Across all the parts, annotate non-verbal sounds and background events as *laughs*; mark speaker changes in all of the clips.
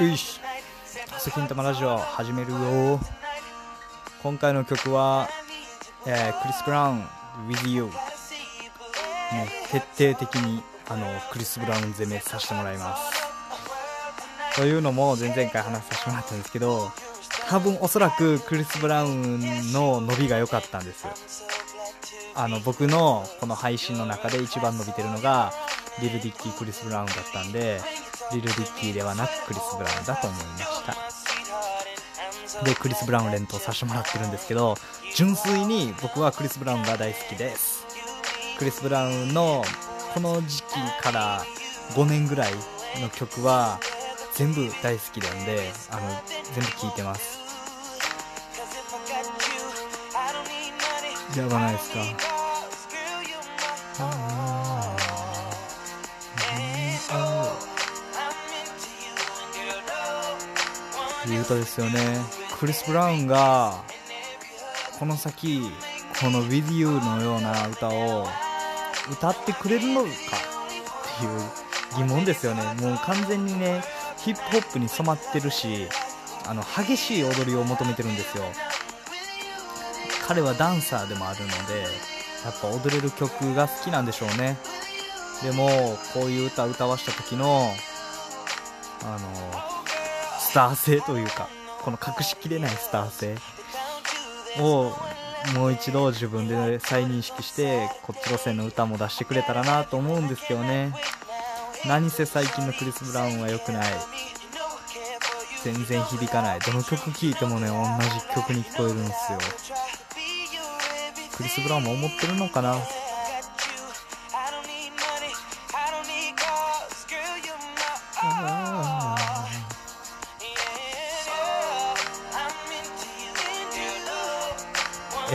Speaker 1: よいしセキンタマラジオ始めるよ。今回の曲は、えークリス・ブラウン With You もう徹底的にあのクリス・ブラウン攻めさせてもらいます。というのも前々回話させてもらったんですけど多分おそらくクリス・ブラウンの伸びが良かったんですあの僕のこの配信の中で一番伸びてるのがリル・ディッキー・クリス・ブラウンだったんでリル・ディッキーではなくクリス・ブラウンだと思いました。でクリス・ブラウン連投させてもらってるんですけど純粋に僕はクリス・ブラウンが大好きです。クリス・ブラウンのこの時期から5年ぐらいの曲は全部大好きなんであの全部聴いてます。やばないですか。いう歌ですよね。クリス・ブラウンがこの先この「With You」のような歌を歌ってくれるのか？っていう疑問ですよね。もう完全にねヒップホップに染まってるしあの激しい踊りを求めてるんですよ。彼はダンサーでもあるのでやっぱ踊れる曲が好きなんでしょうね。でもこういう歌歌わした時のあのスター性というかこの隠しきれないスター性。をもう一度自分で再認識してこっち路線の歌も出してくれたらなと思うんですけどね。何せ最近のクリス・ブラウンは良くない。全然響かない。どの曲聴いてもね同じ曲に聞こえるんですよ。クリス・ブラウンも思ってるのかな？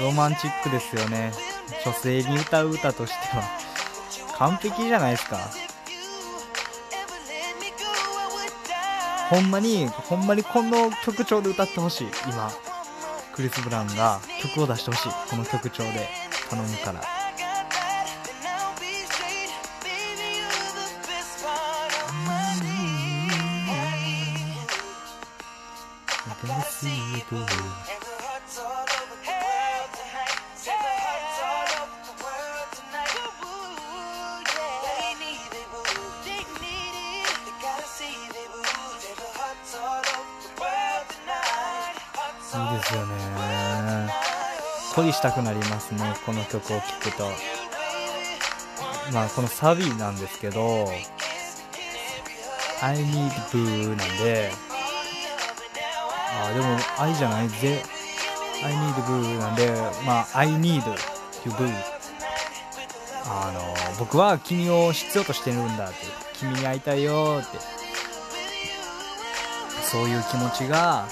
Speaker 1: ロマンチックですよね。女性に歌う歌としては。完璧じゃないですか。ほんまにほんまにこの曲調で歌ってほしい。今クリス・ブラウンが曲を出してほしい。この曲調で頼むから。ですよね。恋したくなりますねこの曲を聴くと。まあこのサビなんですけど I need boo なんでああでも愛じゃないぜ I need boo なんでまあ I need you boo あの僕は君を必要としてるんだって君に会いたいよって。そういう気持ちが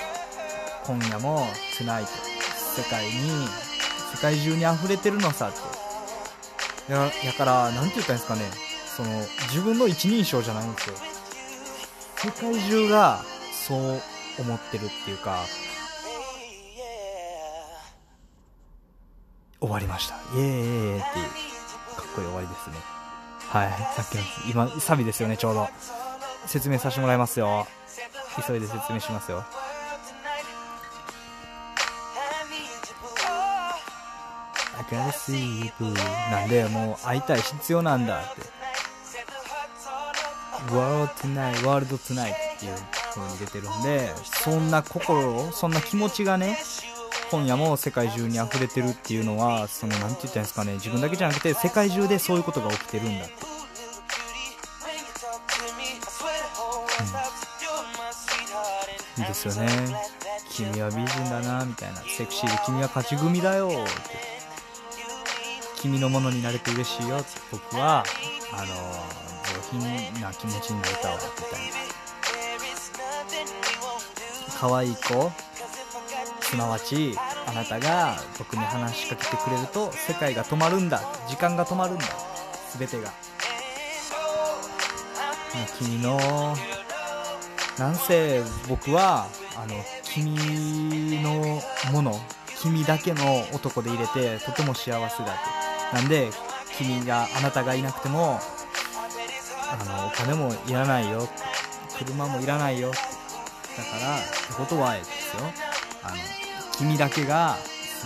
Speaker 1: 今夜も Tonight 世界に世界中に溢れてるのさって。ややからなんて言ったらいいんですかね。その自分の一人称じゃないんですよ。世界中がそう思ってるっていうか終わりました。イエーイっていうかっこいい終わりですね。はいさっきの今サビですよねちょうど。説明させてもらいますよ。急いで説明しますよ。I gotta see you boo なんでもう会いたい必要なんだって。World tonight World tonight っていう風に出てるんでそんな心そんな気持ちがね今夜も世界中に溢れてるっていうのはそのなんて言ったんですかね自分だけじゃなくて世界中でそういうことが起きてるんだって、うん、いいですよね。君は美人だなみたいな。セクシーで君は勝ち組だよって。君のものになれて嬉しいよ。僕はあの上品な気持ちになれたわみたいな。可愛い子すなわちあなたが僕に話しかけてくれると世界が止まるんだ。時間が止まるんだ。全てが。君のなんせ僕はあの君のもの君だけの男で入れてとても幸せだってなんで君があなたがいなくてもあのお金もいらないよ。車もいらないよ。だからってことはですよ。あの君だけが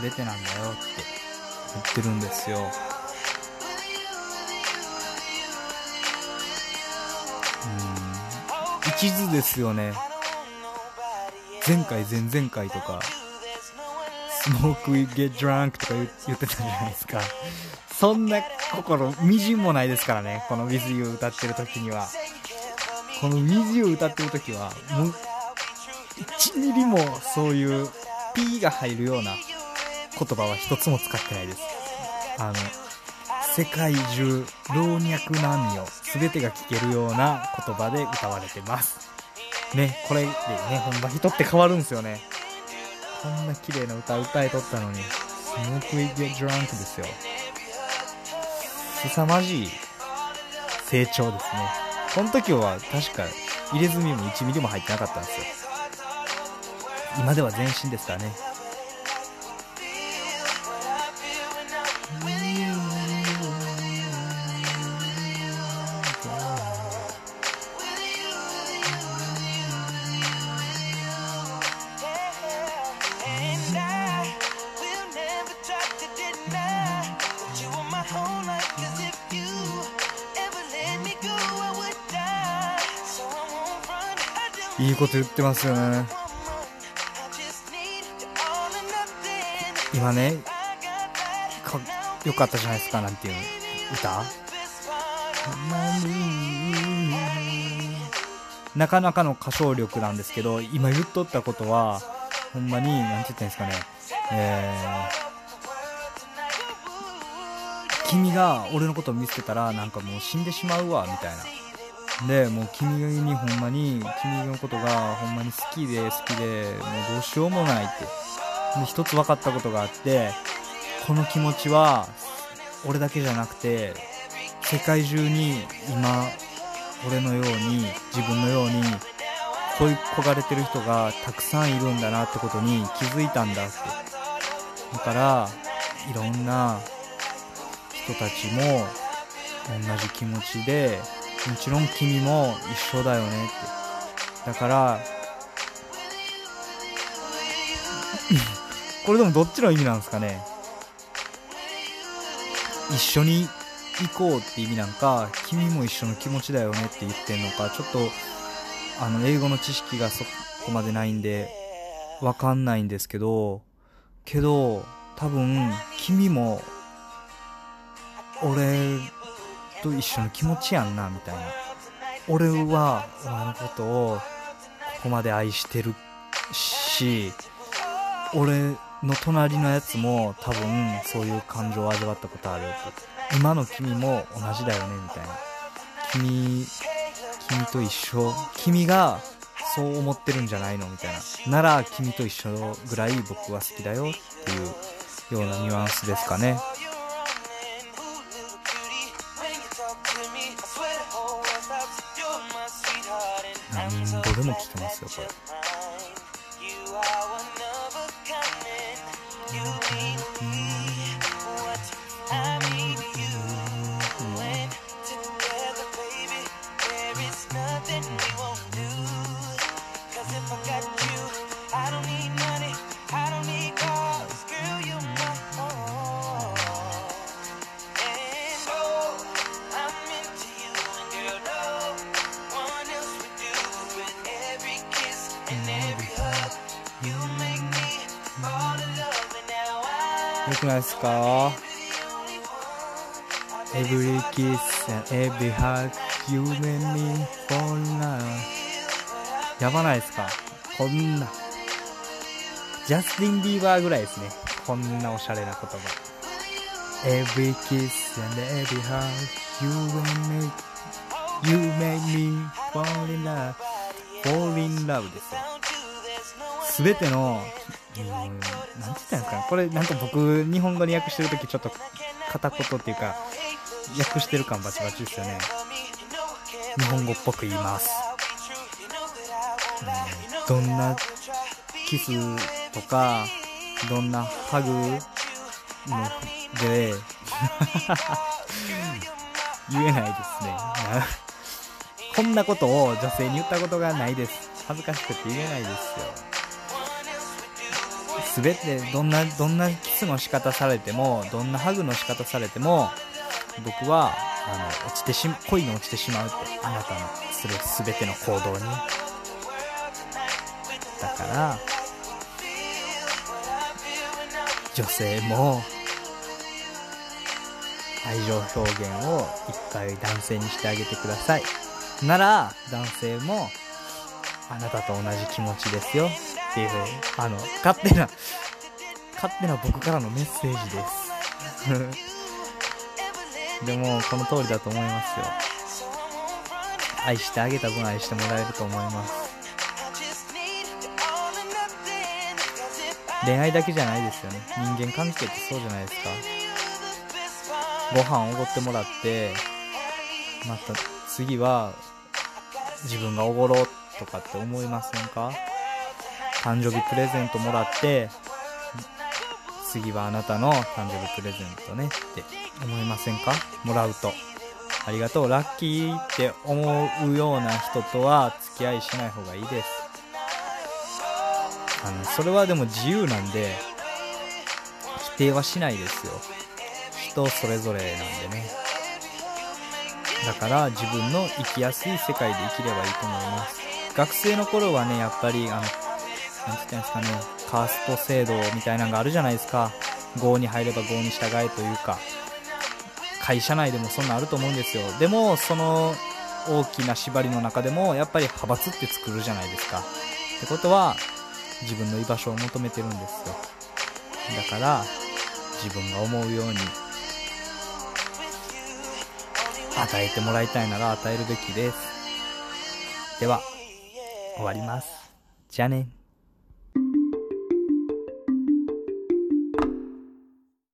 Speaker 1: 全てなんだよ。って言ってるんですよ。うん。一途ですよね。前回前々回とか。スモーク we get drunk とか言ってたじゃないですか。そんな心みじんもないですからね。この With You 歌ってる時には。この With You 歌ってる時はもう1ミリもそういう P が入るような言葉は一つも使ってないです。あの世界中老若男女全てが聞けるような言葉で歌われてます。ねこれでねほんま人って変わるんですよね。こんな綺麗な歌歌いとったのにスモークイゲドランクですよ。凄まじい成長ですね。この時は確か入れ墨も1ミリも入ってなかったんですよ。今では全身ですからね。いいこと言ってますよね。今ねかよかったじゃないですかなんていう歌？なかなかの歌唱力なんですけど今言っとったことはほんまに何て言ったんですかね。えー、君が俺のことを見つけたらなんかもう死んでしまうわみたいな。でもう君にほんまに君のことがほんまに好きで好きでもうどうしようもないって。で一つ分かったことがあってこの気持ちは俺だけじゃなくて世界中に今俺のように自分のように恋焦がれてる人がたくさんいるんだなってことに気づいたんだって。だからいろんな人たちも同じ気持ちでもちろん君も一緒だよねって。だから *laughs* これでもどっちの意味なんですかね。一緒に行こうって意味なんか君も一緒の気持ちだよねって言ってんのかちょっとあの英語の知識がそこまでないんでわかんないんですけどけど多分君も俺と一緒の気持ちやんなみたいな。俺はお前のことをここまで愛してるし俺の隣のやつも多分そういう感情を味わったことある。今の君も同じだよねみたいな。君君と一緒。君がそう思ってるんじゃないのみたいな。なら君と一緒ぐらい僕は好きだよっていうようなニュアンスですかね。でも聞けますよこれ。よくないですか Every kiss and every hug you make me fall in love やばないですかこんなジャスティン・ビーバーぐらいですねこんなおしゃれな言葉 Every kiss and every hug you make me you make me fall in love fall in love ですよ。全てのうんなんて言ったんですかねこれなんか僕日本語に訳してる時ちょっと片言っていうか訳してる感バチバチですよね。日本語っぽく言います、うん、どんなキスとかどんなハグので *laughs* 言えないですね。こんなことを女性に言ったことがないです。恥ずかしくて言えないですよ。全てどんなどんなキスの仕方されてもどんなハグの仕方されても僕はあの落ちてし恋に落ちてしまうってあなたのする全ての行動に。だから女性も愛情表現を一回男性にしてあげてください。なら男性もあなたと同じ気持ちですよ。っていうあの勝手な勝手な僕からのメッセージです。*laughs* でもこの通りだと思いますよ。愛してあげた分愛してもらえると思います。恋愛だけじゃないですよね。人間関係ってそうじゃないですか。ご飯おごってもらってまた次は自分がおごろうとかって思いませんか？誕生日プレゼントもらって次はあなたの誕生日プレゼントねって思いませんか？もらうと。ありがとう。ラッキーって思うような人とは付き合いしない方がいいです。あのそれはでも自由なんで否定はしないですよ。人それぞれなんでね。だから自分の生きやすい世界で生きればいいと思います。学生の頃はねやっぱりあの何て言ったんですかねカースト制度みたいなのがあるじゃないですか。郷に入れば郷に従えというか会社内でもそんなあると思うんですよ。でもその大きな縛りの中でもやっぱり派閥って作るじゃないですか。ってことは自分の居場所を求めてるんですよ。だから自分が思うように与えてもらいたいなら与えるべきです。では終わります。じゃあね。